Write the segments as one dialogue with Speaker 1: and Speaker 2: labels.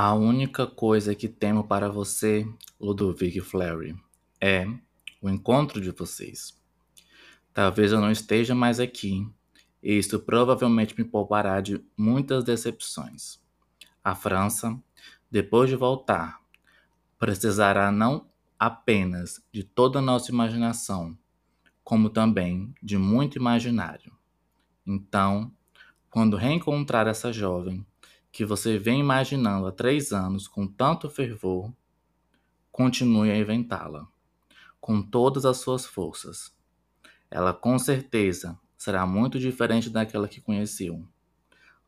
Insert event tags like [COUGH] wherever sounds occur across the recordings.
Speaker 1: A única coisa que temo para você, Ludovic Fleury, é o encontro de vocês. Talvez eu não esteja mais aqui, e isso provavelmente me poupará de muitas decepções. A França, depois de voltar, precisará não apenas de toda a nossa imaginação, como também de muito imaginário. Então, quando reencontrar essa jovem, que você vem imaginando há três anos com tanto fervor, continue a inventá-la, com todas as suas forças. Ela com certeza será muito diferente daquela que conheceu.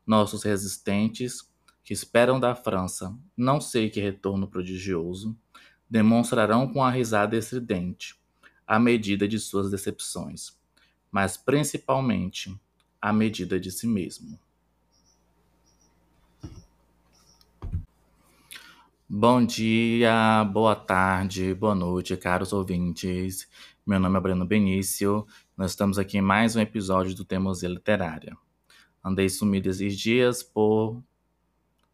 Speaker 1: Nossos resistentes, que esperam da França não sei que retorno prodigioso, demonstrarão com a risada estridente a medida de suas decepções, mas principalmente a medida de si mesmo. Bom dia, boa tarde, boa noite, caros ouvintes. Meu nome é Breno Benício. Nós estamos aqui em mais um episódio do Teimosia Literária. Andei sumido esses dias por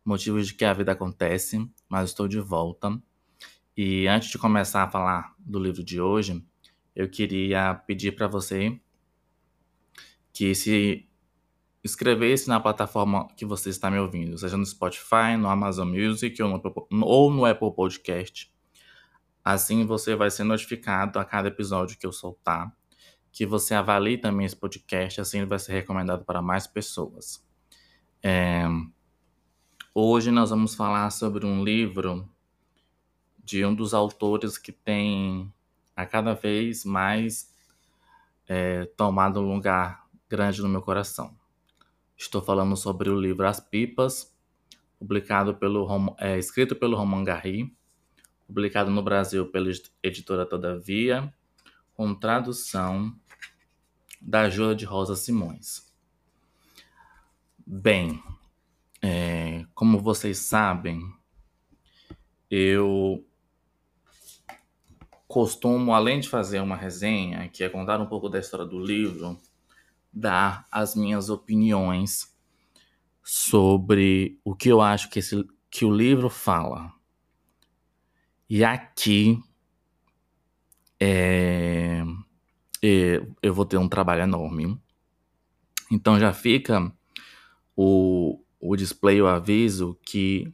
Speaker 1: motivos de que a vida acontece, mas estou de volta. E antes de começar a falar do livro de hoje, eu queria pedir para você que se inscrever-se na plataforma que você está me ouvindo, seja no Spotify, no Amazon Music ou no, ou no Apple Podcast. Assim você vai ser notificado a cada episódio que eu soltar, que você avalie também esse podcast, assim ele vai ser recomendado para mais pessoas. É... Hoje nós vamos falar sobre um livro de um dos autores que tem a cada vez mais é, tomado um lugar grande no meu coração. Estou falando sobre o livro As Pipas, publicado pelo, é, escrito pelo Roman Garri, publicado no Brasil pela editora Todavia, com tradução da Júlia de Rosa Simões. Bem, é, como vocês sabem, eu costumo, além de fazer uma resenha, que é contar um pouco da história do livro, dar as minhas opiniões sobre o que eu acho que, esse, que o livro fala. E aqui é, é, eu vou ter um trabalho enorme. Então já fica o, o display, o aviso que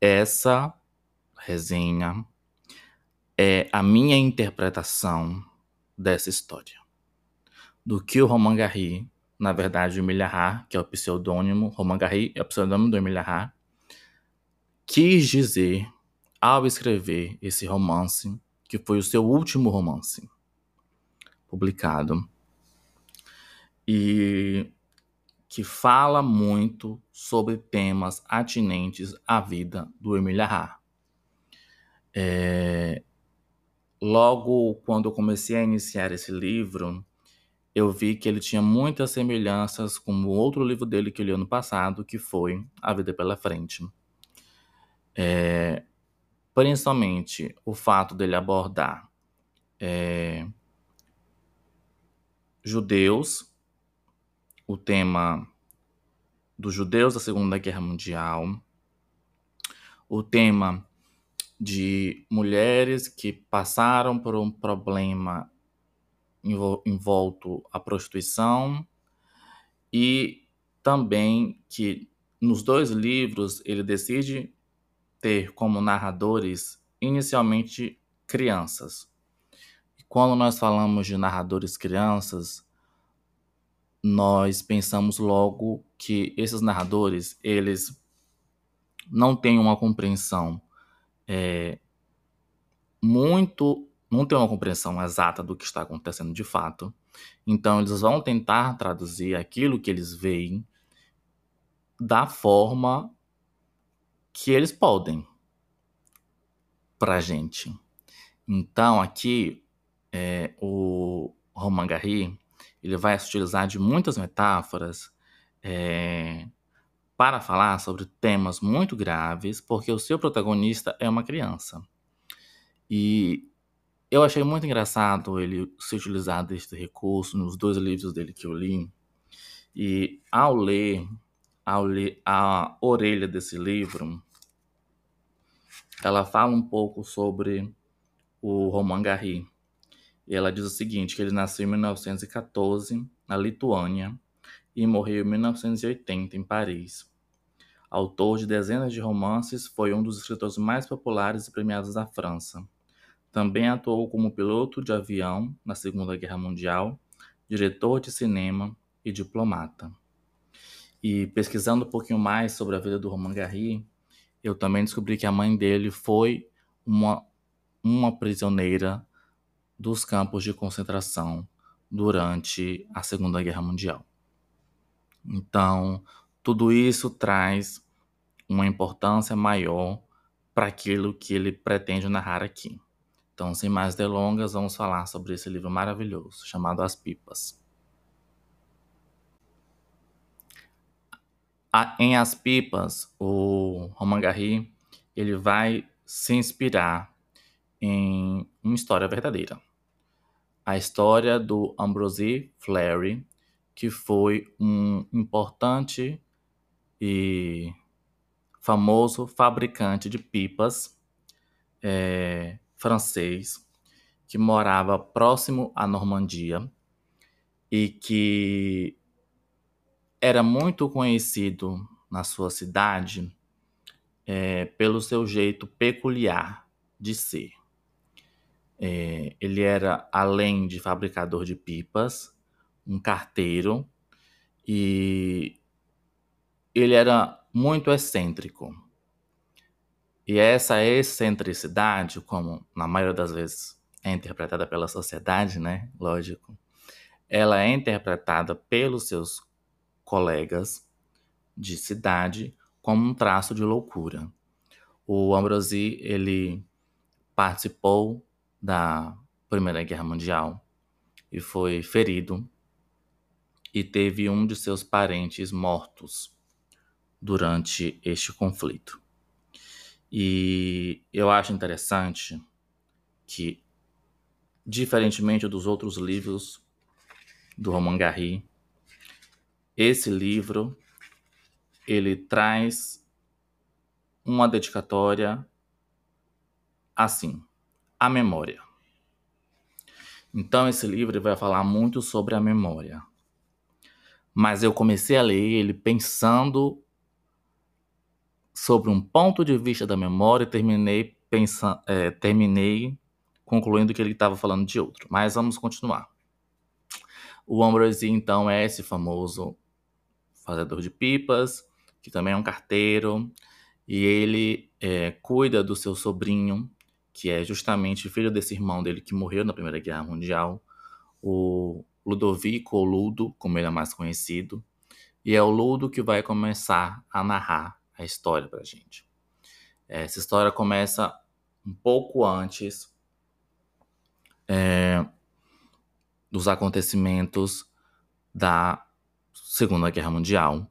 Speaker 1: essa resenha é a minha interpretação dessa história do que o Roman Garry, na verdade o Milhar, que é o pseudônimo, Roman Garry é o pseudônimo do Milhar, quis dizer ao escrever esse romance, que foi o seu último romance publicado, e que fala muito sobre temas atinentes à vida do Emília Har. É, logo quando eu comecei a iniciar esse livro, eu vi que ele tinha muitas semelhanças com o outro livro dele que eu li ano passado, que foi A Vida pela Frente. É, principalmente o fato dele abordar é, judeus, o tema dos judeus da Segunda Guerra Mundial, o tema de mulheres que passaram por um problema envolto a prostituição e também que nos dois livros ele decide ter como narradores inicialmente crianças. E quando nós falamos de narradores crianças, nós pensamos logo que esses narradores eles não têm uma compreensão é, muito não tem uma compreensão exata do que está acontecendo de fato. Então, eles vão tentar traduzir aquilo que eles veem da forma que eles podem para a gente. Então, aqui, é, o Roman Garry, ele vai se utilizar de muitas metáforas é, para falar sobre temas muito graves, porque o seu protagonista é uma criança. E eu achei muito engraçado ele se utilizar deste recurso nos dois livros dele que eu li. E ao ler, ao ler a orelha desse livro, ela fala um pouco sobre o Romain Gary. E ela diz o seguinte, que ele nasceu em 1914 na Lituânia e morreu em 1980 em Paris. Autor de dezenas de romances, foi um dos escritores mais populares e premiados da França. Também atuou como piloto de avião na Segunda Guerra Mundial, diretor de cinema e diplomata. E pesquisando um pouquinho mais sobre a vida do Romain Gary, eu também descobri que a mãe dele foi uma, uma prisioneira dos campos de concentração durante a Segunda Guerra Mundial. Então, tudo isso traz uma importância maior para aquilo que ele pretende narrar aqui. Então, sem mais delongas, vamos falar sobre esse livro maravilhoso chamado As Pipas. em As Pipas, o Roman Gary ele vai se inspirar em uma história verdadeira. A história do Ambrose Fleury, que foi um importante e famoso fabricante de pipas é, francês que morava próximo à Normandia e que era muito conhecido na sua cidade é, pelo seu jeito peculiar de ser. É, ele era, além de fabricador de pipas, um carteiro e ele era muito excêntrico. E essa excentricidade, como na maioria das vezes é interpretada pela sociedade, né? Lógico. Ela é interpretada pelos seus colegas de cidade como um traço de loucura. O Ambrosi, ele participou da Primeira Guerra Mundial e foi ferido e teve um de seus parentes mortos durante este conflito. E eu acho interessante que, diferentemente dos outros livros do Roman Gary, esse livro ele traz uma dedicatória assim, a memória. Então esse livro vai falar muito sobre a memória. Mas eu comecei a ler ele pensando sobre um ponto de vista da memória e terminei, pensando, é, terminei concluindo que ele estava falando de outro. Mas vamos continuar. O Ambrose, então, é esse famoso fazedor de pipas, que também é um carteiro, e ele é, cuida do seu sobrinho, que é justamente filho desse irmão dele que morreu na Primeira Guerra Mundial, o Ludovico, ou Ludo, como ele é mais conhecido, e é o Ludo que vai começar a narrar a história pra gente. Essa história começa um pouco antes é, dos acontecimentos da Segunda Guerra Mundial.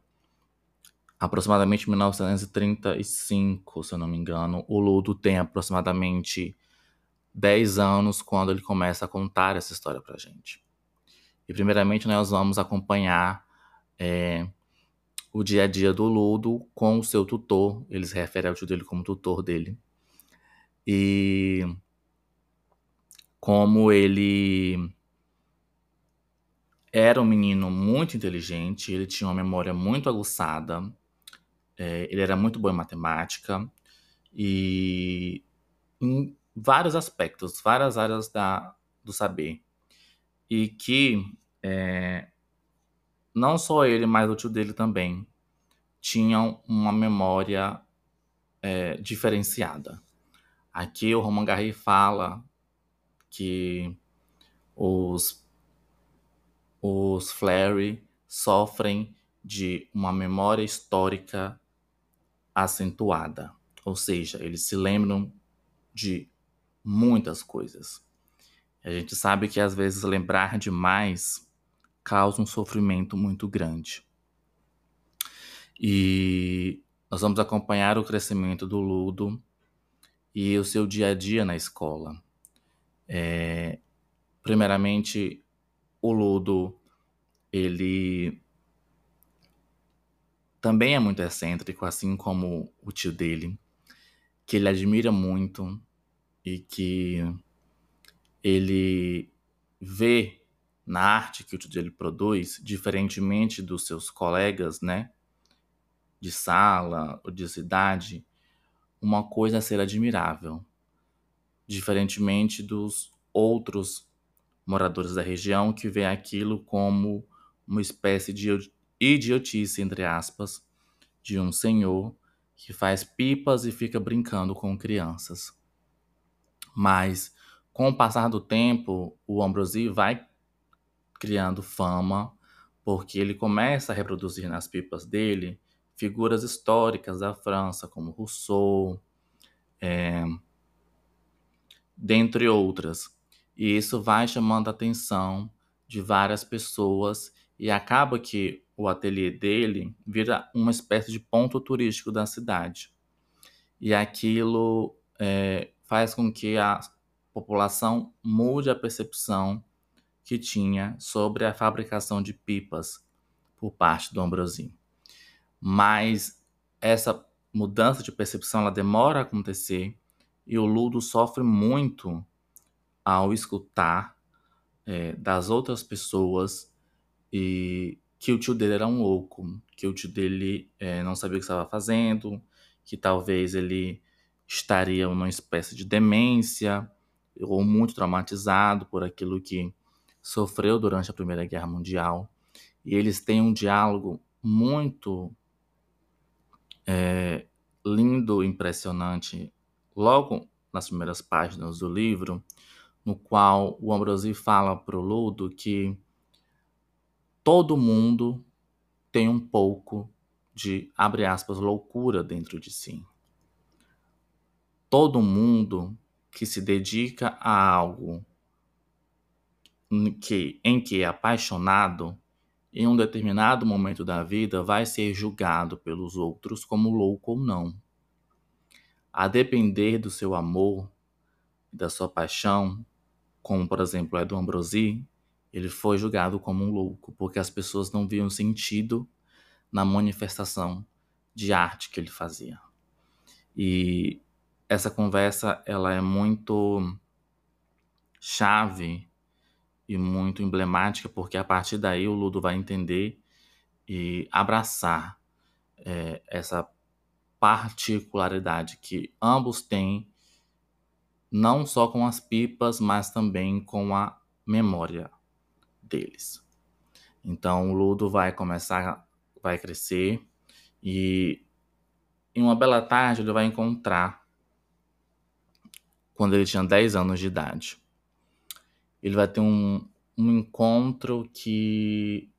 Speaker 1: Aproximadamente 1935, se eu não me engano, o Ludo tem aproximadamente 10 anos quando ele começa a contar essa história pra gente. E primeiramente nós vamos acompanhar é, o dia a dia do Ludo com o seu tutor. Ele se refere ao tio dele como tutor dele. E como ele era um menino muito inteligente, ele tinha uma memória muito aguçada, é, ele era muito bom em matemática e em vários aspectos, várias áreas da, do saber. E que é, não só ele, mas o tio dele também tinham uma memória é, diferenciada. Aqui o Roman Garry fala que os, os Flary sofrem de uma memória histórica acentuada, ou seja, eles se lembram de muitas coisas. A gente sabe que às vezes lembrar demais causa um sofrimento muito grande. E nós vamos acompanhar o crescimento do Ludo e o seu dia a dia na escola. É, primeiramente, o Ludo, ele também é muito excêntrico, assim como o tio dele, que ele admira muito e que ele vê na arte que o tio dele produz, diferentemente dos seus colegas, né, de sala ou de cidade, uma coisa a ser admirável, diferentemente dos outros moradores da região que vê aquilo como uma espécie de idiotice, entre aspas, de um senhor que faz pipas e fica brincando com crianças. Mas, com o passar do tempo, o Ambrosi vai criando fama, porque ele começa a reproduzir nas pipas dele figuras históricas da França, como Rousseau, é, dentre outras. E isso vai chamando a atenção de várias pessoas e acaba que o ateliê dele vira uma espécie de ponto turístico da cidade. E aquilo é, faz com que a população mude a percepção que tinha sobre a fabricação de pipas por parte do Ambrosi. Mas essa mudança de percepção ela demora a acontecer e o Ludo sofre muito ao escutar é, das outras pessoas e que o tio dele era um louco, que o tio dele é, não sabia o que estava fazendo, que talvez ele estaria numa espécie de demência ou muito traumatizado por aquilo que sofreu durante a Primeira Guerra Mundial. E eles têm um diálogo muito é, lindo, impressionante, logo nas primeiras páginas do livro, no qual o Ambrosi fala para o Ludo que todo mundo tem um pouco de, abre aspas, loucura dentro de si. Todo mundo que se dedica a algo que, em que apaixonado, em um determinado momento da vida vai ser julgado pelos outros como louco ou não. A depender do seu amor, da sua paixão, como por exemplo é do Ambrosi, ele foi julgado como um louco, porque as pessoas não viam sentido na manifestação de arte que ele fazia. E essa conversa ela é muito chave e muito emblemática, porque a partir daí o Ludo vai entender e abraçar é, essa particularidade que ambos têm, não só com as pipas, mas também com a memória deles. Então o Ludo vai começar, vai crescer e em uma bela tarde ele vai encontrar quando ele tinha 10 anos de idade. Ele vai ter um, um encontro que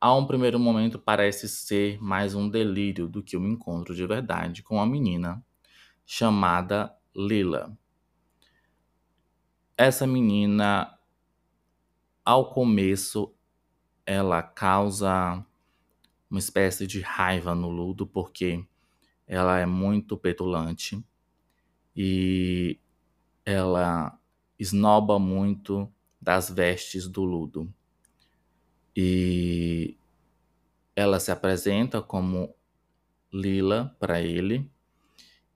Speaker 1: a um primeiro momento parece ser mais um delírio do que um encontro de verdade com uma menina chamada Lila. Essa menina ao começo ela causa uma espécie de raiva no Ludo porque ela é muito petulante e ela esnoba muito das vestes do Ludo. E ela se apresenta como Lila para ele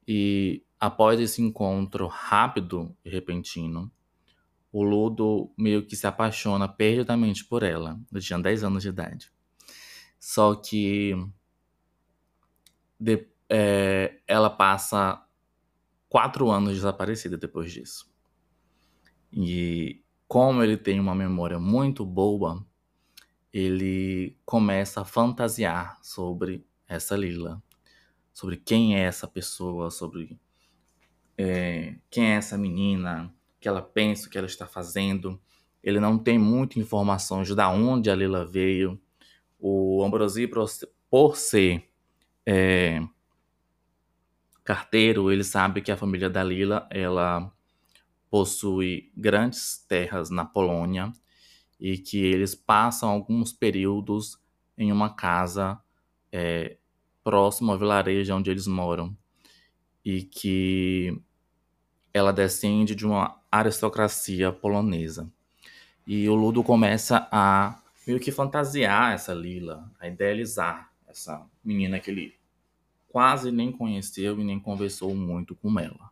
Speaker 1: e após esse encontro rápido e repentino, o Ludo meio que se apaixona perdidamente por ela. Eu tinha 10 anos de idade. Só que de, é, ela passa quatro anos desaparecida depois disso. E como ele tem uma memória muito boa, ele começa a fantasiar sobre essa Lila, sobre quem é essa pessoa, sobre é, quem é essa menina, que ela pensa, o que ela está fazendo. Ele não tem muitas informações de onde a Lila veio. O Ambrosi, por ser é, carteiro, ele sabe que a família da Lila ela possui grandes terras na Polônia e que eles passam alguns períodos em uma casa é, próximo ao vilarejo onde eles moram e que ela descende de uma aristocracia polonesa. E o Ludo começa a meio que fantasiar essa Lila, a idealizar essa menina que ele quase nem conheceu e nem conversou muito com ela.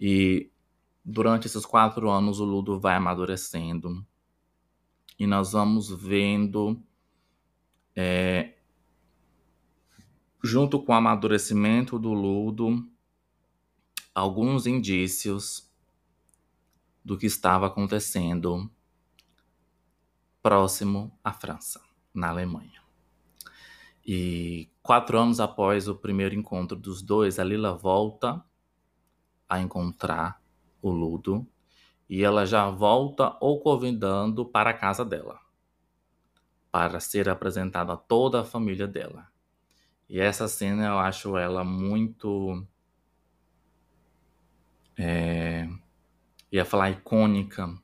Speaker 1: E durante esses quatro anos o Ludo vai amadurecendo e nós vamos vendo é, junto com o amadurecimento do Ludo alguns indícios do que estava acontecendo próximo à França, na Alemanha. E quatro anos após o primeiro encontro dos dois, a Lila volta a encontrar o Ludo e ela já volta o convidando para a casa dela, para ser apresentado a toda a família dela. E essa cena eu acho ela muito. É, ia falar icônica,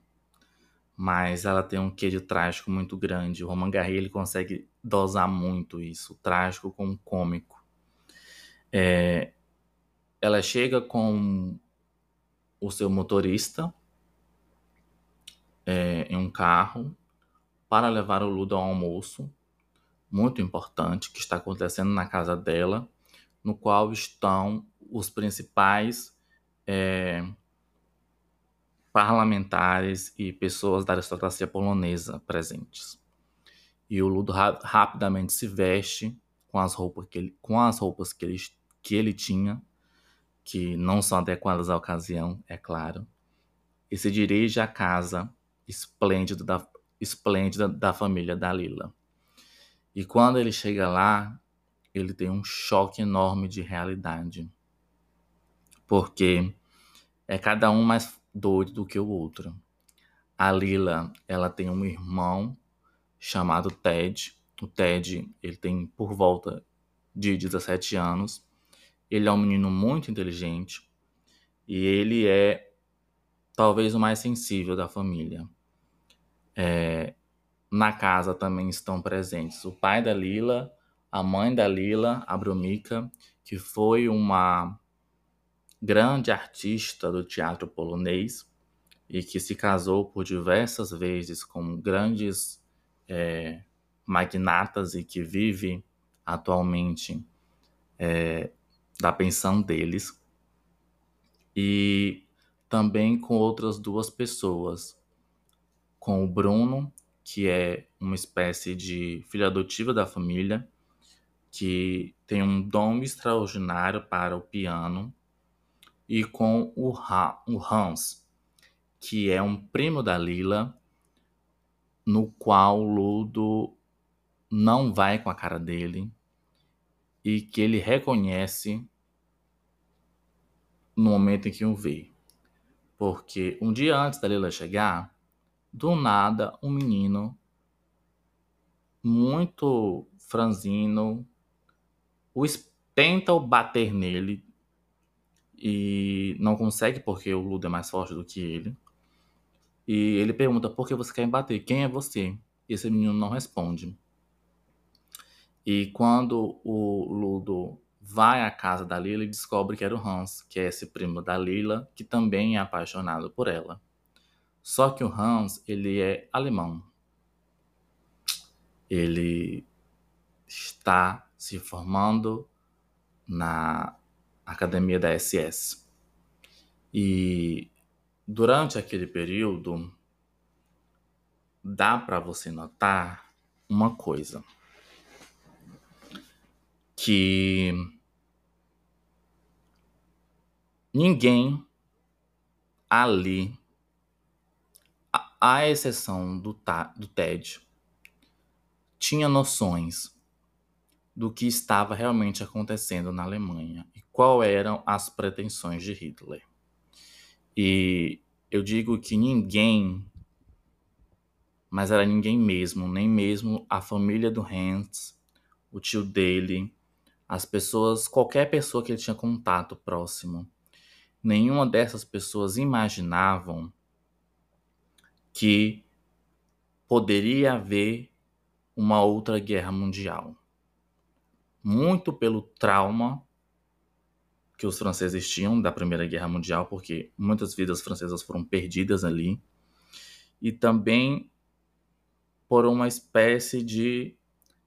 Speaker 1: mas ela tem um quê de trágico muito grande. O Roman Garry ele consegue dosar muito isso, trágico com cômico. É, ela chega com o seu motorista é, em um carro para levar o Ludo ao almoço, muito importante, que está acontecendo na casa dela, no qual estão os principais é, parlamentares e pessoas da aristocracia polonesa presentes. E o Ludo ra rapidamente se veste com as roupas que ele, com as roupas que ele, que ele tinha, que não são adequadas à ocasião, é claro, e se dirige à casa esplêndida da, esplêndida da família da Lila. E quando ele chega lá, ele tem um choque enorme de realidade. Porque é cada um mais doido do que o outro. A Lila, ela tem um irmão chamado Ted. O Ted, ele tem por volta de 17 anos. Ele é um menino muito inteligente e ele é talvez o mais sensível da família. É, na casa também estão presentes o pai da Lila, a mãe da Lila, a Brumica, que foi uma grande artista do teatro polonês e que se casou por diversas vezes com grandes é, magnatas e que vive atualmente é, da pensão deles. E também com outras duas pessoas, com o Bruno, que é uma espécie de filha adotiva da família, que tem um dom extraordinário para o piano e com o, Hans, que é um primo da Lila, no qual o Ludo não vai com a cara dele e que ele reconhece no momento em que o vê. Porque um dia antes da Lila chegar, do nada um menino muito franzino o tenta bater nele e não consegue porque o Ludo é mais forte do que ele. E ele pergunta: por que você quer me bater? Quem é você? E esse menino não responde. E quando o Ludo vai à casa da Lila, ele descobre que era o Hans, que é esse primo da Lila, que também é apaixonado por ela. Só que o Hans, ele é alemão. Ele está se formando na academia da SS. E durante aquele período, dá para você notar uma coisa que ninguém ali, à exceção do, do Ted, tinha noções do que estava realmente acontecendo na Alemanha e qual eram as pretensões de Hitler. E eu digo que ninguém, mas era ninguém mesmo, nem mesmo a família do Hans, o tio dele, as pessoas, qualquer pessoa que ele tinha contato próximo, nenhuma dessas pessoas imaginavam que poderia haver uma outra guerra mundial. Muito pelo trauma que os franceses tinham da Primeira Guerra Mundial, porque muitas vidas francesas foram perdidas ali, e também por uma espécie de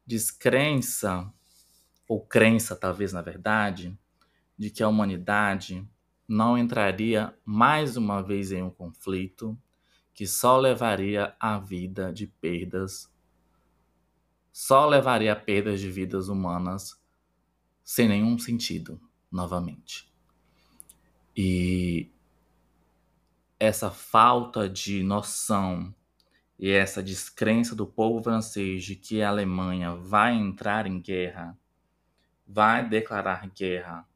Speaker 1: descrença ou crença, talvez na verdade, de que a humanidade não entraria mais uma vez em um conflito que só levaria à vida de perdas, só levaria a perdas de vidas humanas sem nenhum sentido, novamente. E essa falta de noção e essa descrença do povo francês de que a Alemanha vai entrar em guerra, vai declarar guerra,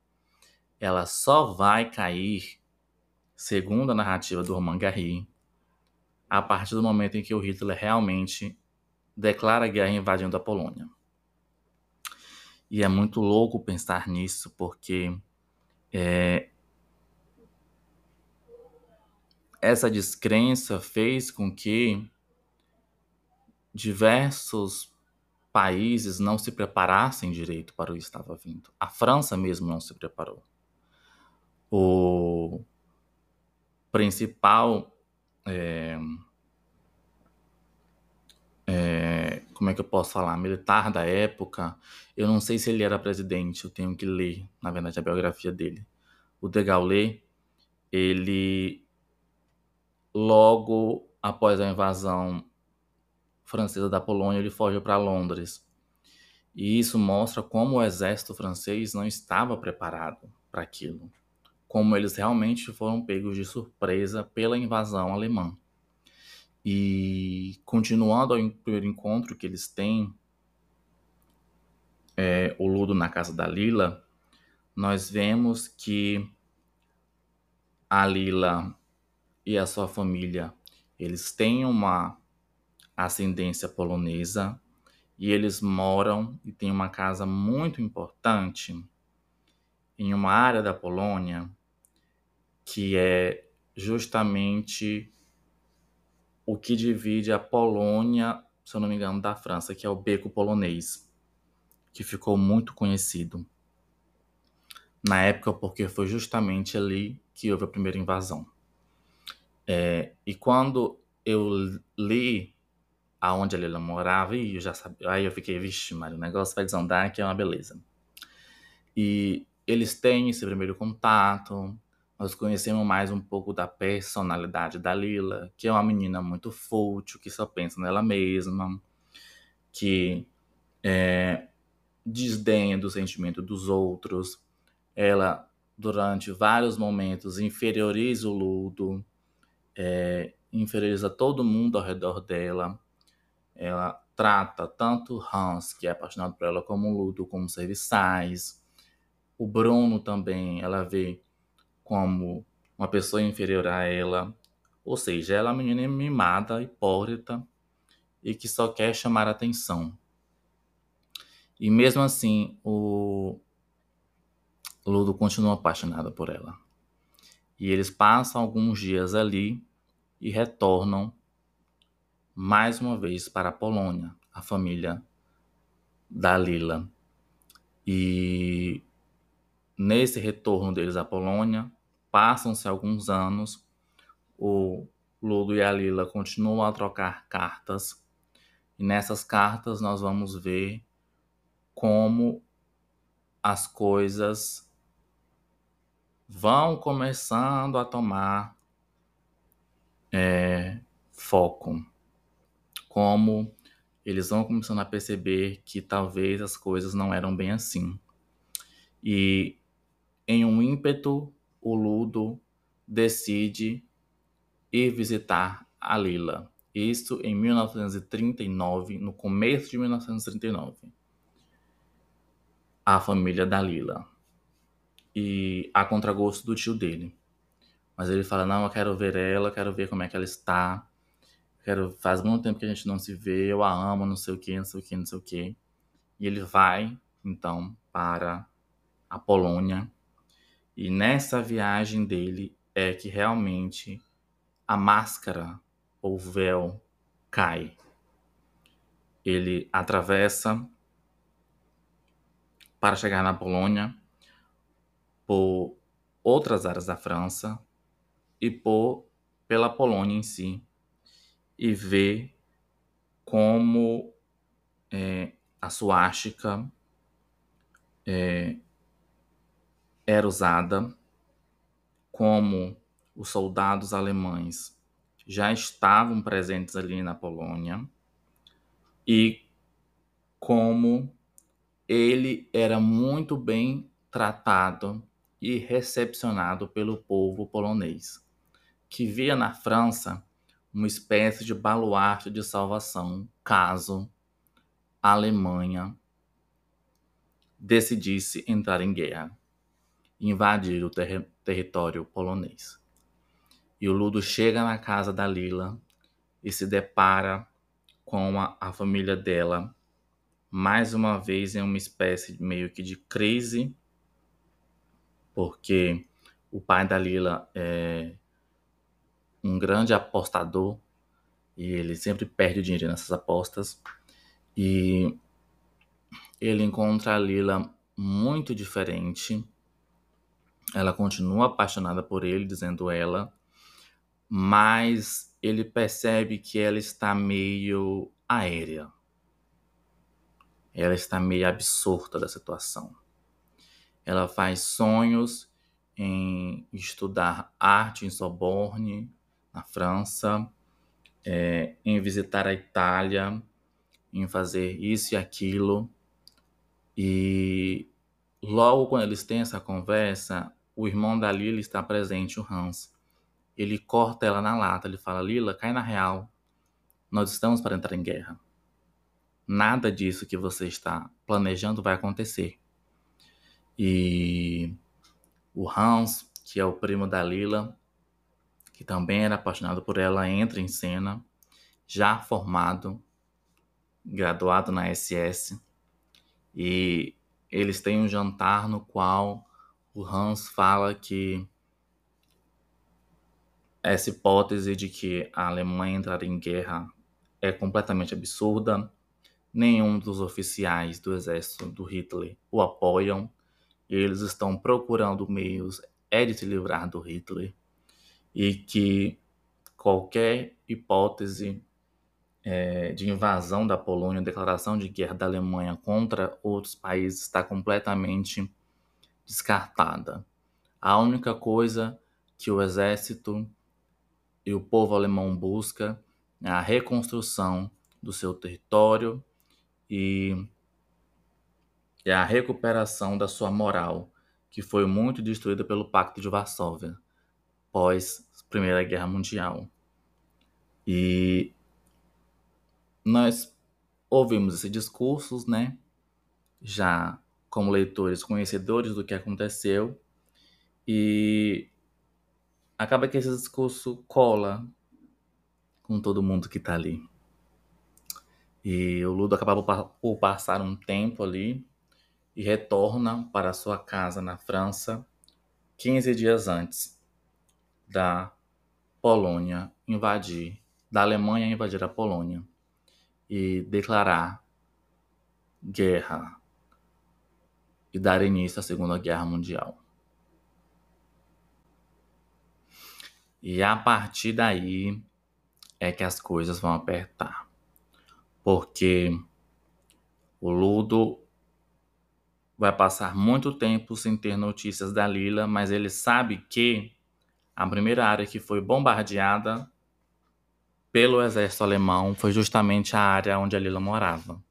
Speaker 1: ela só vai cair, segundo a narrativa do Roman Garry, a partir do momento em que o Hitler realmente declara guerra invadindo a Polônia. E é muito louco pensar nisso, porque é, essa descrença fez com que diversos países não se preparassem direito para o que estava vindo. A França mesmo não se preparou. O principal. É, é, como é que eu posso falar? Militar da época. Eu não sei se ele era presidente, eu tenho que ler, na verdade, a biografia dele. O de Gaulle, ele Logo após a invasão francesa da Polônia, ele foge para Londres. E isso mostra como o exército francês não estava preparado para aquilo. Como eles realmente foram pegos de surpresa pela invasão alemã. E continuando ao primeiro encontro que eles têm, é, o Ludo na casa da Lila, nós vemos que a Lila e a sua família, eles têm uma ascendência polonesa e eles moram e têm uma casa muito importante em uma área da Polônia que é justamente o que divide a Polônia, se eu não me engano, da França, que é o Beco Polonês, que ficou muito conhecido na época porque foi justamente ali que houve a primeira invasão. É, e quando eu li aonde ela morava, e eu já sabia, aí eu fiquei, vixe, Mário, o negócio vai desandar, que é uma beleza. E eles têm esse primeiro contato, nós conhecemos mais um pouco da personalidade da Lila, que é uma menina muito fútil, que só pensa nela mesma, que é, desdenha do sentimento dos outros. Ela, durante vários momentos, inferioriza o Ludo, é, inferioriza todo mundo ao redor dela. Ela trata tanto Hans, que é apaixonado por ela, como o Ludo como serviçais. O Bruno também, ela vê como uma pessoa inferior a ela. Ou seja, ela é uma menina mimada, hipócrita e que só quer chamar atenção. E mesmo assim, o Ludo continua apaixonado por ela. E eles passam alguns dias ali e retornam mais uma vez para a Polônia, a família da Lila. E nesse retorno deles à Polônia, passam-se alguns anos, o Ludo e a Lila continuam a trocar cartas, e nessas cartas nós vamos ver como as coisas vão começando a tomar é, foco. Como eles vão começando a perceber que talvez as coisas não eram bem assim. E em um ímpeto, o Ludo decide ir visitar a Lila. Isso em 1939, no começo de 1939. A família da Lila. E a contragosto do tio dele. Mas ele fala: Não, eu quero ver ela, quero ver como é que ela está. Quero, faz muito tempo que a gente não se vê, eu a amo, não sei o que, não sei o que, não sei o que. E ele vai, então, para a Polônia. E nessa viagem dele é que realmente a máscara ou véu cai. Ele atravessa para chegar na Polônia por outras áreas da França, e por pela Polônia em si e ver como é, a suástica é, era usada, como os soldados alemães já estavam presentes ali na Polônia e como ele era muito bem tratado e recepcionado pelo povo polonês, que via na França uma espécie de baluarte de salvação caso a Alemanha decidisse entrar em guerra invadir o ter território polonês. E o Ludo chega na casa da Lila e se depara com a, a família dela mais uma vez em uma espécie meio que de crise, porque o pai da Lila é um grande apostador e ele sempre perde dinheiro nessas apostas. E ele encontra a Lila muito diferente. Ela continua apaixonada por ele, dizendo ela, mas ele percebe que ela está meio aérea. Ela está meio absorta da situação. Ela faz sonhos em estudar arte em Sorbonne, na França, é, em visitar a Itália, em fazer isso e aquilo. E logo quando eles têm essa conversa, o irmão da Lila está presente, o Hans. Ele corta ela na lata, ele fala: Lila, cai na real. Nós estamos para entrar em guerra. Nada disso que você está planejando vai acontecer. E o Hans, que é o primo da Lila, que também era apaixonado por ela, entra em cena, já formado, graduado na SS, e eles têm um jantar no qual o Hans fala que essa hipótese de que a Alemanha entraria em guerra é completamente absurda. Nenhum dos oficiais do exército do Hitler o apoiam. Eles estão procurando meios é de se livrar do Hitler e que qualquer hipótese é, de invasão da Polônia, declaração de guerra da Alemanha contra outros países está completamente descartada. A única coisa que o exército e o povo alemão busca é a reconstrução do seu território e, e a recuperação da sua moral, que foi muito destruída pelo Pacto de Varsóvia pós Primeira Guerra Mundial. E nós ouvimos esses discursos, né? Já como leitores conhecedores do que aconteceu e acaba que esse discurso cola com todo mundo que tá ali. E o Ludo acaba por passar um tempo ali e retorna para sua casa na França 15 dias antes da Polônia invadir, da Alemanha invadir a Polônia e declarar guerra e dar início à Segunda Guerra Mundial. E a partir daí é que as coisas vão apertar. Porque o Ludo vai passar muito tempo sem ter notícias da Lila, mas ele sabe que a primeira área que foi bombardeada pelo exército alemão foi justamente a área onde a Lila morava.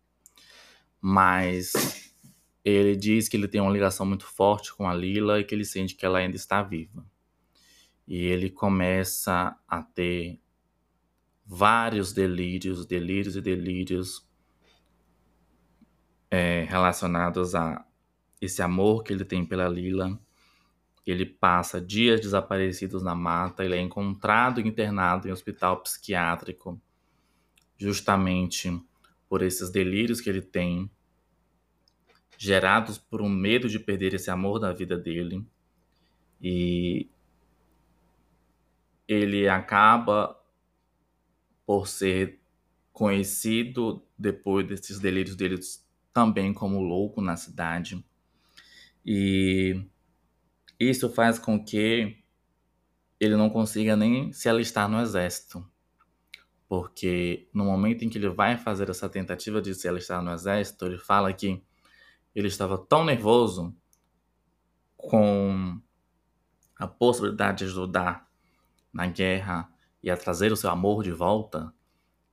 Speaker 1: Mas ele diz que ele tem uma ligação muito forte com a Lila e que ele sente que ela ainda está viva. E ele começa a ter vários delírios, delírios e delírios é, relacionados a esse amor que ele tem pela Lila ele passa dias desaparecidos na mata, ele é encontrado internado em hospital psiquiátrico, justamente por esses delírios que ele tem, gerados por um medo de perder esse amor da vida dele. E ele acaba por ser conhecido depois desses delírios dele também como louco na cidade. E isso faz com que ele não consiga nem se alistar no exército. Porque no momento em que ele vai fazer essa tentativa de se alistar no exército, ele fala que ele estava tão nervoso com a possibilidade de ajudar na guerra e a trazer o seu amor de volta,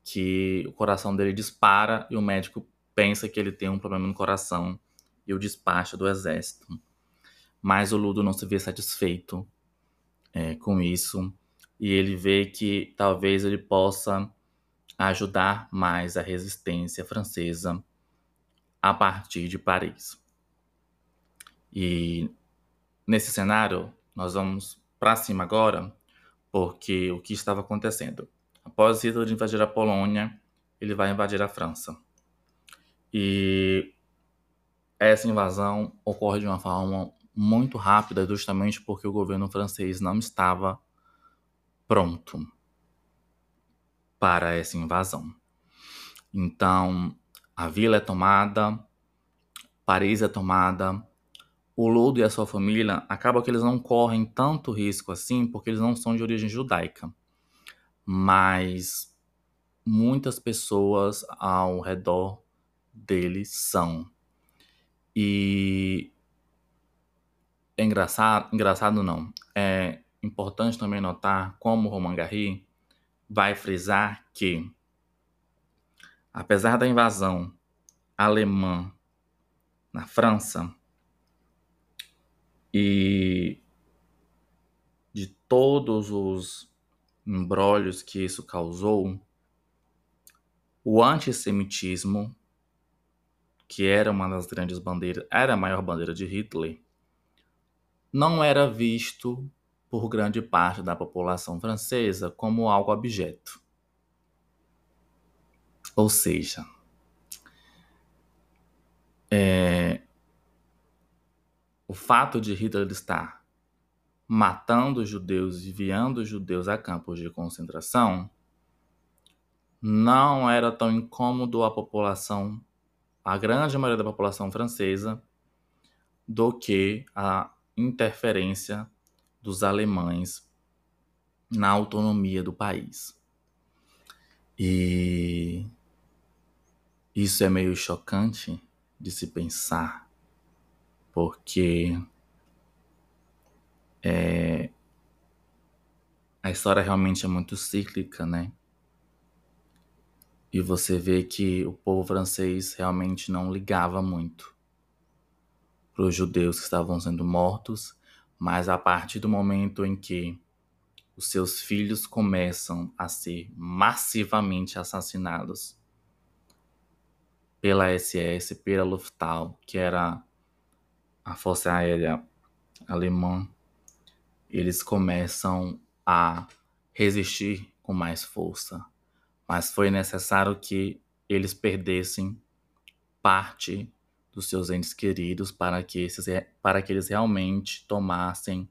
Speaker 1: que o coração dele dispara e o médico pensa que ele tem um problema no coração e o despacha do exército. Mas o Ludo não se vê satisfeito é, com isso e ele vê que talvez ele possa ajudar mais a resistência francesa a partir de Paris. E nesse cenário, nós vamos para cima agora, porque o que estava acontecendo? Após Hitler invadir a Polônia, ele vai invadir a França. E essa invasão ocorre de uma forma muito rápida, justamente porque o governo francês não estava pronto para essa invasão. Então, a vila é tomada, Paris é tomada, o Ludo e a sua família acaba que eles não correm tanto risco assim, porque eles não são de origem judaica. Mas muitas pessoas ao redor deles são. E é engraçado, engraçado não. É importante também notar como Roman Garry vai frisar que apesar da invasão alemã na França, e de todos os embrólios que isso causou, o antissemitismo, que era uma das grandes bandeiras, era a maior bandeira de Hitler, não era visto por grande parte da população francesa como algo objeto. Ou seja, é, o fato de Hitler estar matando judeus e enviando judeus a campos de concentração não era tão incômodo à população, a grande maioria da população francesa, do que a interferência dos alemães na autonomia do país. E isso é meio chocante de se pensar porque é, a história realmente é muito cíclica, né? E você vê que o povo francês realmente não ligava muito para os judeus que estavam sendo mortos, mas a partir do momento em que os seus filhos começam a ser massivamente assassinados pela SS, pela Luftwaffe, que era a Força Aérea Alemã, eles começam a resistir com mais força. Mas foi necessário que eles perdessem parte dos seus entes queridos para que, esses, para que eles realmente tomassem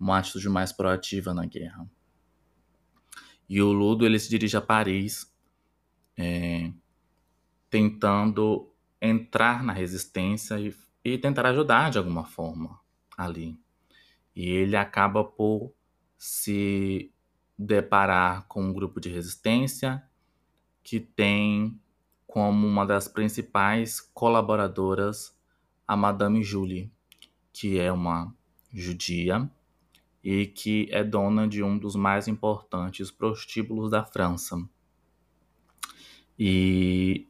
Speaker 1: uma atitude mais proativa na guerra. E o Ludo ele se dirige a Paris, é, tentando entrar na resistência e e tentar ajudar de alguma forma ali. E ele acaba por se deparar com um grupo de resistência que tem como uma das principais colaboradoras a Madame Julie, que é uma judia e que é dona de um dos mais importantes prostíbulos da França. E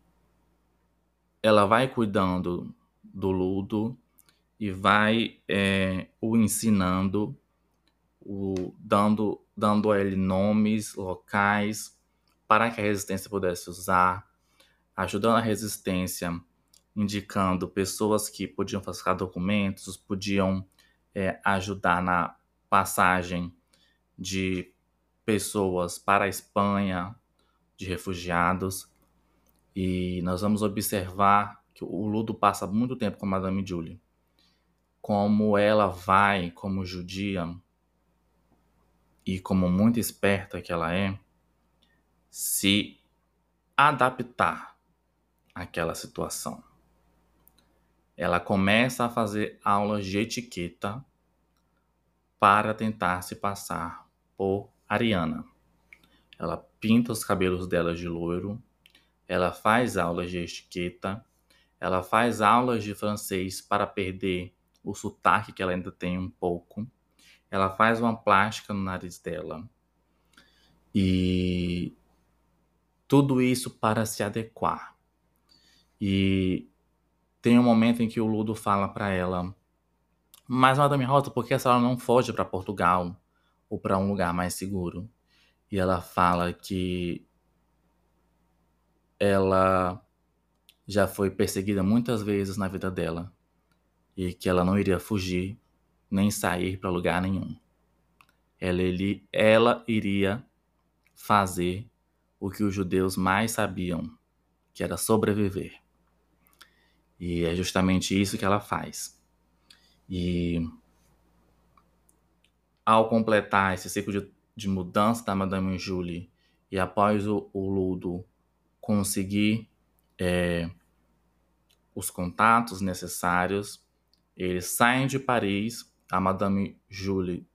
Speaker 1: ela vai cuidando do ludo e vai é, o ensinando, o, dando, dando a ele nomes locais para que a resistência pudesse usar, ajudando a resistência, indicando pessoas que podiam falsificar documentos, podiam é, ajudar na passagem de pessoas para a Espanha, de refugiados. E nós vamos observar que o Ludo passa muito tempo com Madame Julie. Como ela vai, como judia e como muito esperta que ela é, se adaptar àquela situação. Ela começa a fazer aulas de etiqueta para tentar se passar por Ariana. Ela pinta os cabelos dela de loiro, ela faz aulas de etiqueta ela faz aulas de francês para perder o sotaque que ela ainda tem um pouco. Ela faz uma plástica no nariz dela. E tudo isso para se adequar. E tem um momento em que o Ludo fala para ela: Mas, Madame Rosa, por que a senhora não foge para Portugal ou para um lugar mais seguro? E ela fala que ela já foi perseguida muitas vezes na vida dela e que ela não iria fugir nem sair para lugar nenhum. Ela, ele, ela iria fazer o que os judeus mais sabiam, que era sobreviver. E é justamente isso que ela faz. E ao completar esse ciclo de, de mudança da Madame Julie e após o, o Ludo conseguir é, os contatos necessários, eles saem de Paris, a Madame Julie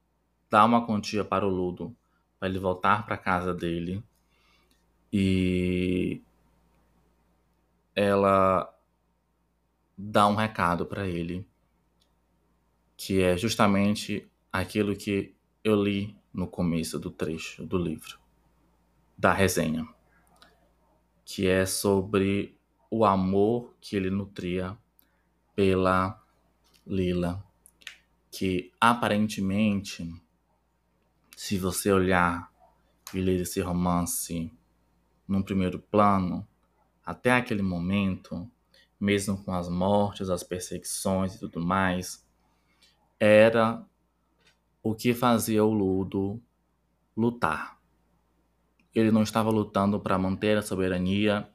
Speaker 1: dá uma quantia para o Ludo para ele voltar para casa dele. E ela dá um recado para ele, que é justamente aquilo que eu li no começo do trecho do livro, da resenha, que é sobre o amor que ele nutria pela Lila, que aparentemente, se você olhar e ler esse romance num primeiro plano, até aquele momento, mesmo com as mortes, as perseguições e tudo mais, era o que fazia o Ludo lutar. Ele não estava lutando para manter a soberania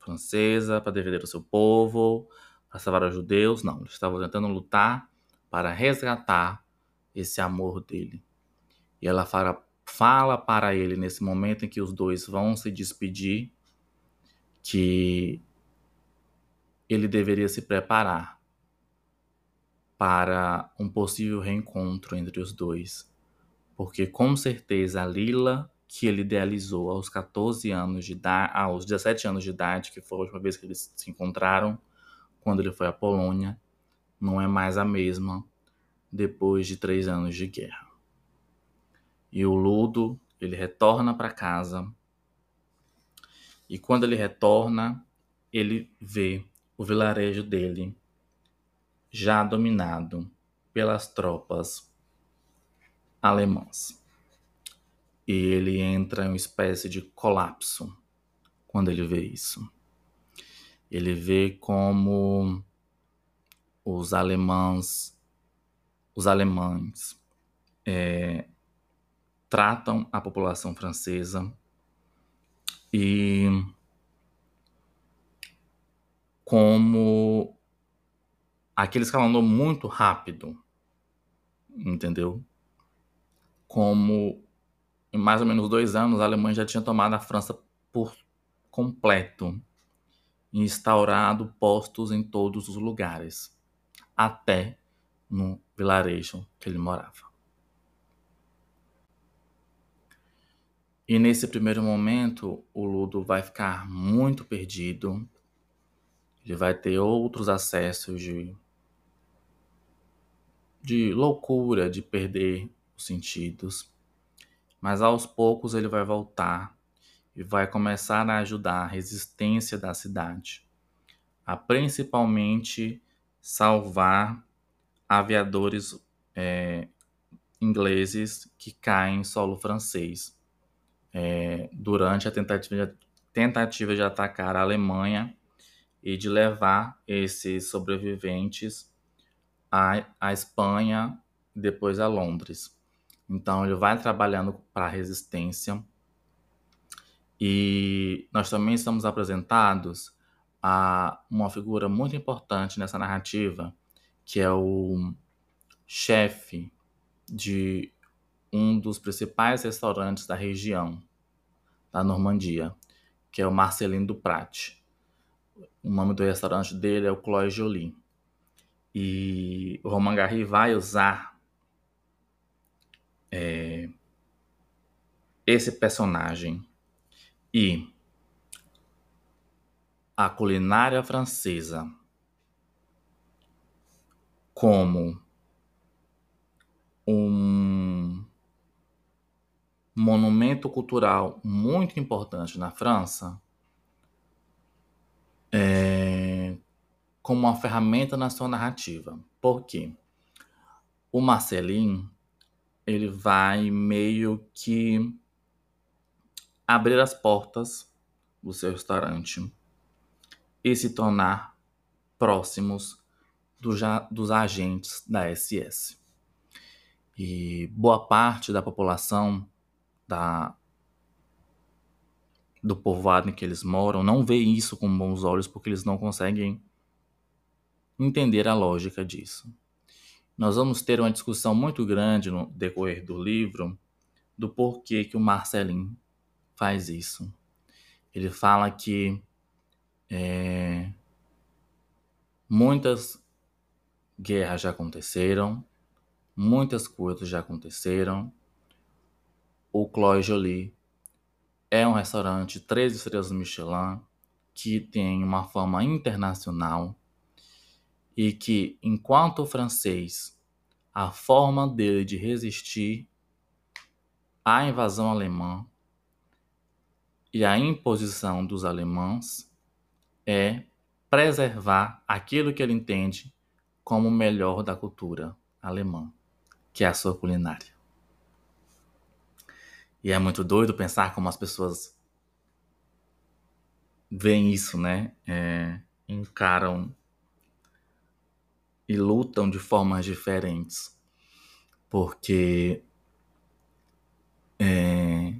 Speaker 1: francesa, para defender o seu povo, para salvar os judeus, não. Ele estava tentando lutar para resgatar esse amor dele. E ela fala, fala para ele nesse momento em que os dois vão se despedir que ele deveria se preparar para um possível reencontro entre os dois, porque com certeza a Lila que ele idealizou aos 14 anos de idade, aos 17 anos de idade, que foi a última vez que eles se encontraram, quando ele foi à Polônia, não é mais a mesma depois de três anos de guerra. E o Ludo, ele retorna para casa. E quando ele retorna, ele vê o vilarejo dele já dominado pelas tropas alemãs. E ele entra em uma espécie de colapso quando ele vê isso. Ele vê como os alemães, os alemães é, tratam a população francesa e como aqueles que andou muito rápido, entendeu? Como em mais ou menos dois anos a Alemanha já tinha tomado a França por completo e instaurado postos em todos os lugares, até no vilarejo que ele morava. E nesse primeiro momento, o Ludo vai ficar muito perdido. Ele vai ter outros acessos de, de loucura, de perder os sentidos. Mas aos poucos ele vai voltar e vai começar a ajudar a resistência da cidade, a principalmente salvar aviadores é, ingleses que caem em solo francês é, durante a tentativa de, tentativa de atacar a Alemanha e de levar esses sobreviventes à, à Espanha depois a Londres. Então ele vai trabalhando para a resistência e nós também estamos apresentados a uma figura muito importante nessa narrativa, que é o chefe de um dos principais restaurantes da região, da Normandia, que é o Marcelino Duprat. O nome do restaurante dele é o Chloé Jolie. E o Roman Garry vai usar é, esse personagem e a culinária francesa como um monumento cultural muito importante na França, é, como uma ferramenta na sua narrativa. Por quê? O Marcelin, ele vai meio que abrir as portas do seu restaurante e se tornar próximos do, dos agentes da SS. E boa parte da população da, do povoado em que eles moram não vê isso com bons olhos porque eles não conseguem entender a lógica disso. Nós vamos ter uma discussão muito grande no decorrer do livro do porquê que o Marcelin faz isso. Ele fala que é, muitas guerras já aconteceram, muitas coisas já aconteceram. O Chloé Jolie é um restaurante três estrelas Michelin que tem uma fama internacional e que, enquanto francês, a forma dele de resistir à invasão alemã e à imposição dos alemães é preservar aquilo que ele entende como o melhor da cultura alemã, que é a sua culinária. E é muito doido pensar como as pessoas veem isso, né? É, encaram e lutam de formas diferentes. Porque é,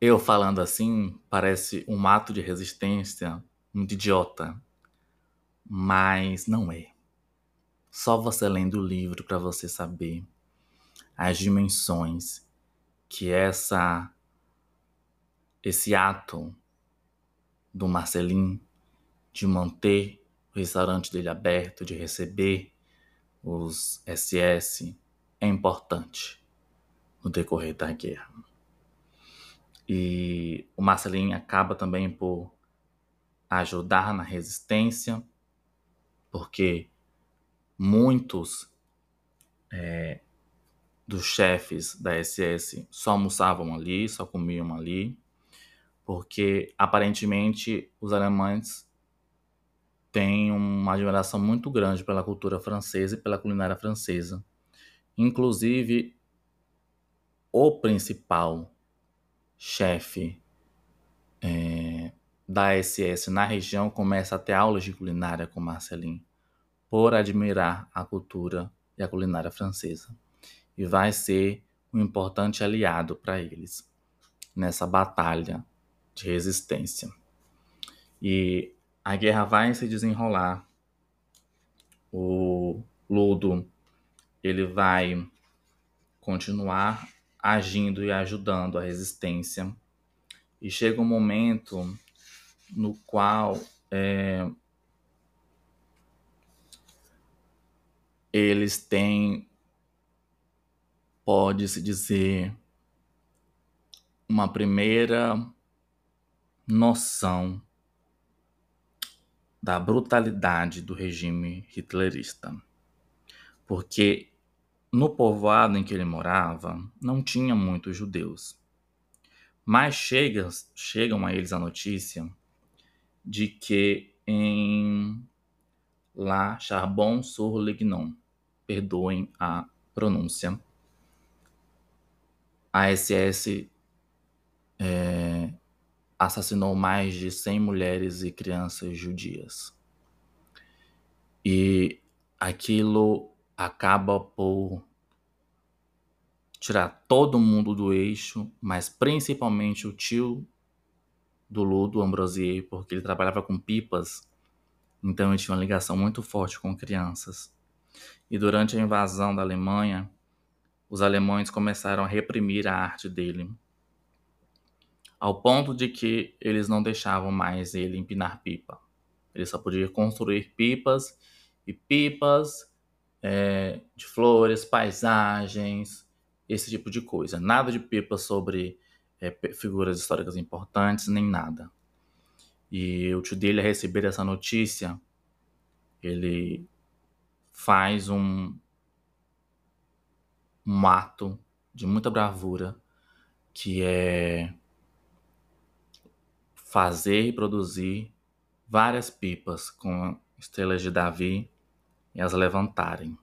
Speaker 1: eu falando assim parece um ato de resistência muito idiota, mas não é. Só você lendo o livro para você saber as dimensões que essa esse ato do Marcelinho de manter o restaurante dele aberto, de receber os SS, é importante no decorrer da guerra. E o Marcelinho acaba também por ajudar na resistência, porque muitos é, dos chefes da SS só almoçavam ali, só comiam ali, porque aparentemente os alemães tem uma admiração muito grande pela cultura francesa e pela culinária francesa. Inclusive, o principal chefe é, da SS na região começa a ter aulas de culinária com Marcelin, por admirar a cultura e a culinária francesa. E vai ser um importante aliado para eles nessa batalha de resistência. E a guerra vai se desenrolar. O Ludo ele vai continuar agindo e ajudando a resistência. E chega um momento no qual é, eles têm, pode-se dizer, uma primeira noção da brutalidade do regime hitlerista. Porque no povoado em que ele morava não tinha muitos judeus. Mas chega, chegam a eles a notícia de que em La Charbon-sur-Lignon, perdoem a pronúncia, a SS é, assassinou mais de 100 mulheres e crianças judias. E aquilo acaba por tirar todo mundo do eixo, mas principalmente o tio do Ludo, Ambrosier, porque ele trabalhava com pipas, então ele tinha uma ligação muito forte com crianças. E durante a invasão da Alemanha, os alemães começaram a reprimir a arte dele ao ponto de que eles não deixavam mais ele empinar pipa. Ele só podia construir pipas e pipas é, de flores, paisagens, esse tipo de coisa. Nada de pipas sobre é, figuras históricas importantes, nem nada. E o tio dele, a receber essa notícia, ele faz um, um ato de muita bravura, que é fazer e produzir várias pipas com estrelas de Davi e as levantarem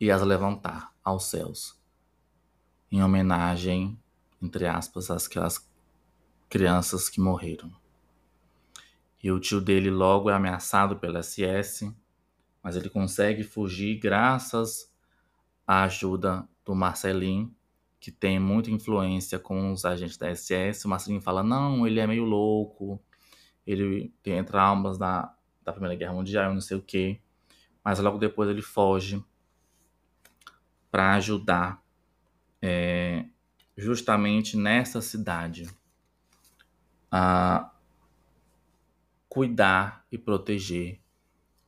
Speaker 1: e as levantar aos céus, em homenagem, entre aspas, às crianças que morreram. E o tio dele logo é ameaçado pela SS, mas ele consegue fugir graças à ajuda do Marcelinho, que tem muita influência com os agentes da SS. O Marcelinho fala: não, ele é meio louco, ele tem traumas da, da Primeira Guerra Mundial, não sei o quê. Mas logo depois ele foge para ajudar é, justamente nessa cidade a cuidar e proteger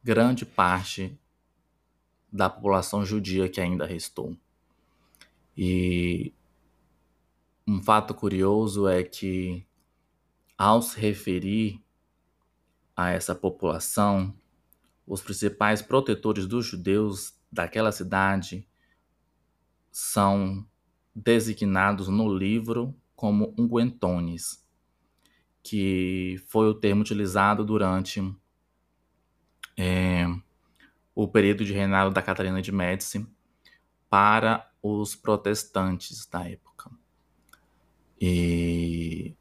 Speaker 1: grande parte da população judia que ainda restou. E um fato curioso é que, ao se referir a essa população, os principais protetores dos judeus daquela cidade são designados no livro como unguentones, que foi o termo utilizado durante é, o período de reinado da Catarina de Médici para os protestantes da época. E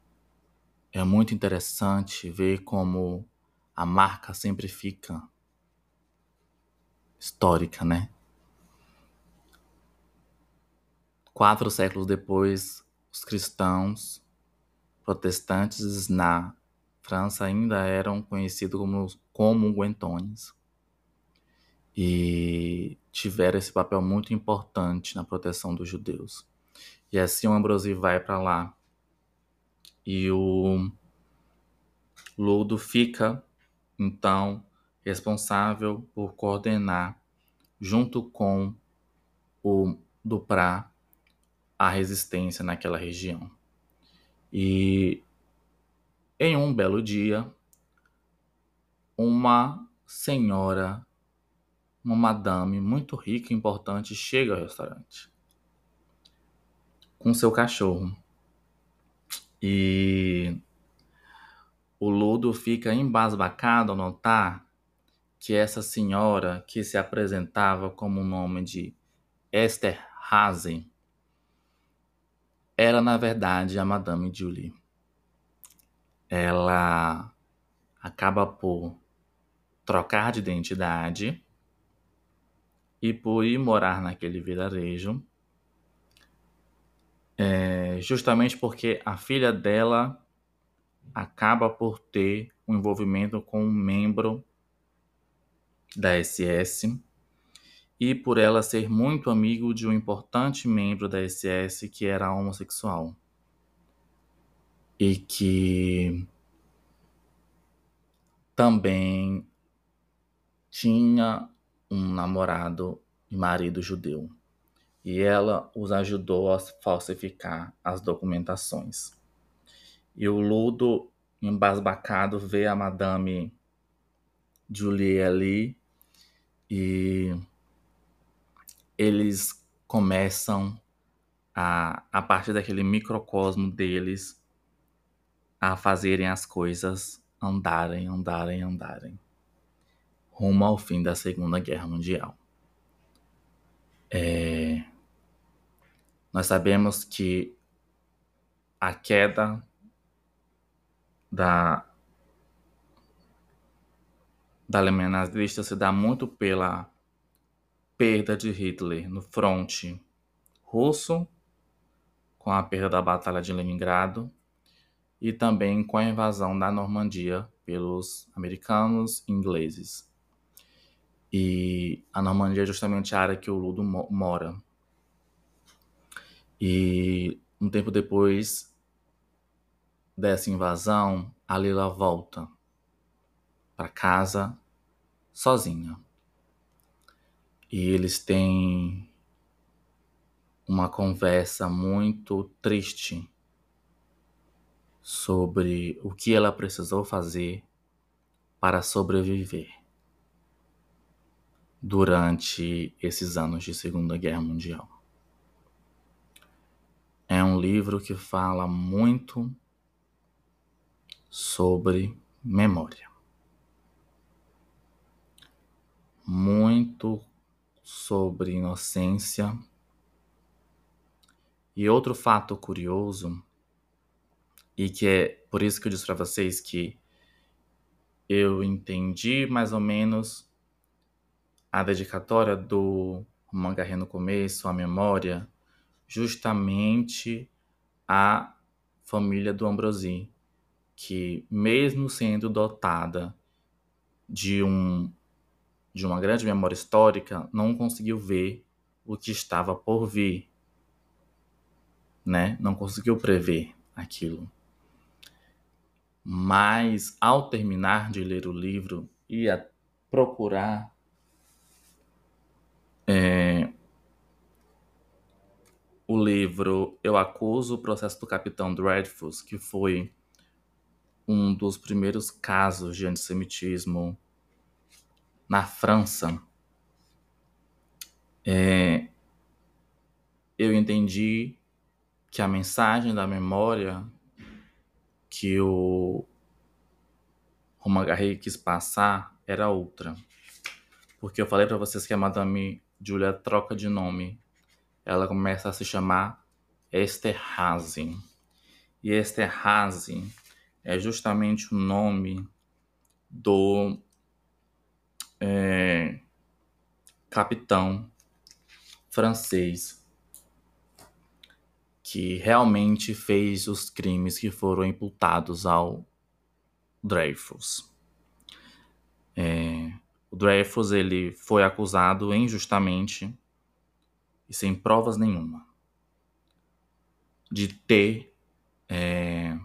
Speaker 1: é muito interessante ver como a marca sempre fica histórica, né? Quatro séculos depois, os cristãos protestantes na França ainda eram conhecidos como, como guentones e tiveram esse papel muito importante na proteção dos judeus. E assim o Ambrosi vai para lá e o Ludo fica então responsável por coordenar junto com o Duprá a resistência naquela região. E em um belo dia, uma senhora, uma madame muito rica e importante chega ao restaurante com seu cachorro. E o Ludo fica embasbacado ao notar que essa senhora, que se apresentava como o nome de Esther Hazen, era na verdade a Madame Julie. Ela acaba por trocar de identidade e por ir morar naquele vilarejo, é, justamente porque a filha dela acaba por ter um envolvimento com um membro da SS e por ela ser muito amigo de um importante membro da SS que era homossexual. E que também tinha um namorado e marido judeu. E ela os ajudou a falsificar as documentações. E o Ludo, embasbacado, vê a Madame Julie ali e eles começam a, a partir daquele microcosmo deles a fazerem as coisas andarem, andarem, andarem rumo ao fim da Segunda Guerra Mundial. É... Nós sabemos que a queda da, da Alemanha nazista se dá muito pela perda de Hitler no fronte russo, com a perda da Batalha de Leningrado, e também com a invasão da Normandia pelos americanos e ingleses. E a Normandia é justamente a área que o Ludo mora. E um tempo depois dessa invasão, a Lila volta para casa sozinha. E eles têm uma conversa muito triste sobre o que ela precisou fazer para sobreviver. Durante esses anos de Segunda Guerra Mundial. É um livro que fala muito sobre memória. Muito sobre inocência. E outro fato curioso, e que é por isso que eu disse para vocês que eu entendi mais ou menos a dedicatória do Mangaré no começo, a memória, justamente a família do Ambrosi, que mesmo sendo dotada de um de uma grande memória histórica, não conseguiu ver o que estava por vir, né? Não conseguiu prever aquilo. Mas ao terminar de ler o livro, ia procurar é, o livro Eu Acuso o Processo do Capitão Dreyfus, que foi um dos primeiros casos de antissemitismo na França. É, eu entendi que a mensagem da memória que o Garret quis passar era outra. Porque eu falei para vocês que a Madame Julia troca de nome. Ela começa a se chamar Esterhazy. E Esterhazy é justamente o nome do é, capitão francês que realmente fez os crimes que foram imputados ao Dreyfus. É, Dreyfus ele foi acusado injustamente e sem provas nenhuma de ter é,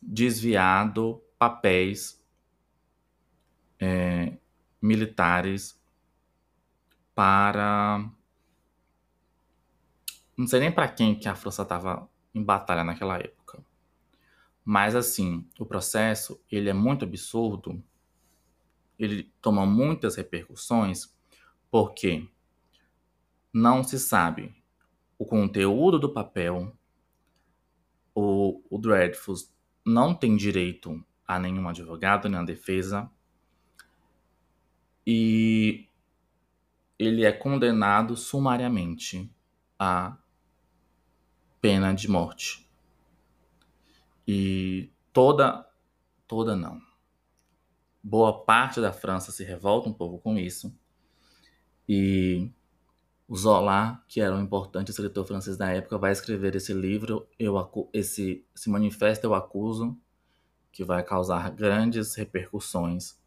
Speaker 1: desviado papéis é, militares para não sei nem para quem que a França estava em batalha naquela época. Mas assim, o processo, ele é muito absurdo. Ele toma muitas repercussões porque não se sabe o conteúdo do papel. O, o Dreyfus não tem direito a nenhum advogado, nem a defesa. E ele é condenado sumariamente a pena de morte. E toda, toda não. Boa parte da França se revolta um pouco com isso. E o Zola, que era um importante escritor francês da época, vai escrever esse livro, eu esse, esse manifesto Eu Acuso, que vai causar grandes repercussões.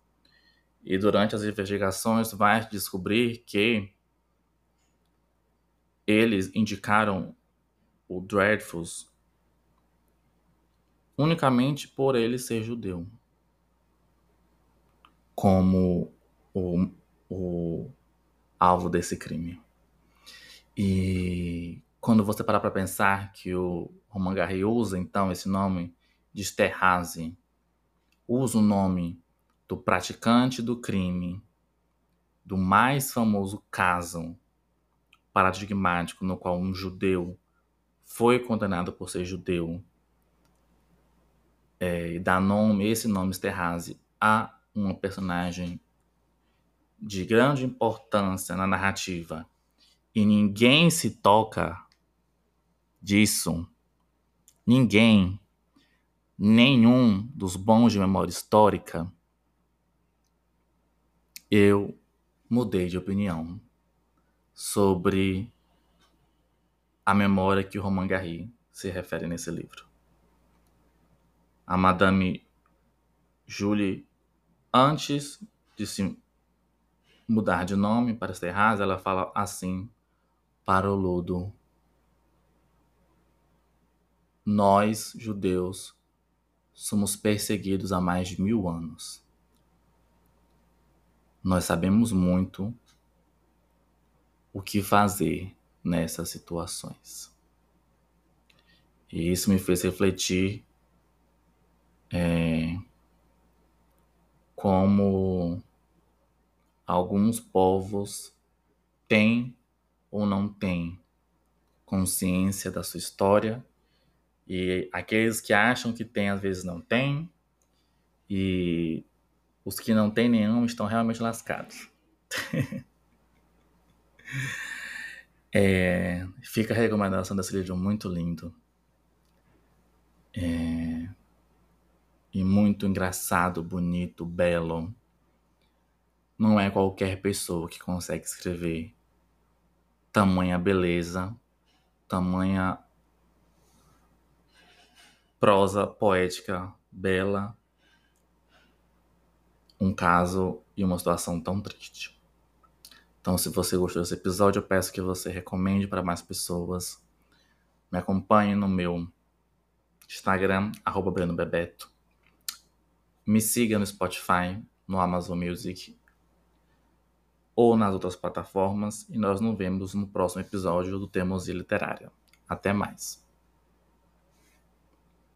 Speaker 1: E durante as investigações vai descobrir que eles indicaram o Dreadfuls unicamente por ele ser judeu, como o, o alvo desse crime. E quando você parar para pensar que o Roman Garry usa então esse nome de Sterhazy, usa o nome do praticante do crime, do mais famoso caso paradigmático no qual um judeu foi condenado por ser judeu é, e dá nome, esse nome Esterhazy, a uma personagem de grande importância na narrativa e ninguém se toca disso, ninguém, nenhum dos bons de memória histórica, eu mudei de opinião sobre a memória que o Romain Gary se refere nesse livro. A Madame Julie, antes de se mudar de nome para Serraz, ela fala assim para o Ludo. Nós, judeus, somos perseguidos há mais de mil anos. Nós sabemos muito o que fazer nessas situações. E isso me fez refletir é, como alguns povos têm ou não têm consciência da sua história e aqueles que acham que têm às vezes não têm e os que não têm nenhum estão realmente lascados. [LAUGHS] é, fica a recomendação desse livro muito lindo. É, e muito engraçado, bonito, belo. Não é qualquer pessoa que consegue escrever tamanha beleza, tamanha prosa poética bela, um caso e uma situação tão triste. Então, se você gostou desse episódio, eu peço que você recomende para mais pessoas. Me acompanhe no meu Instagram, arroba Breno Bebeto. Me siga no Spotify, no Amazon Music ou nas outras plataformas. E nós nos vemos no próximo episódio do Temosia Literária. Até mais.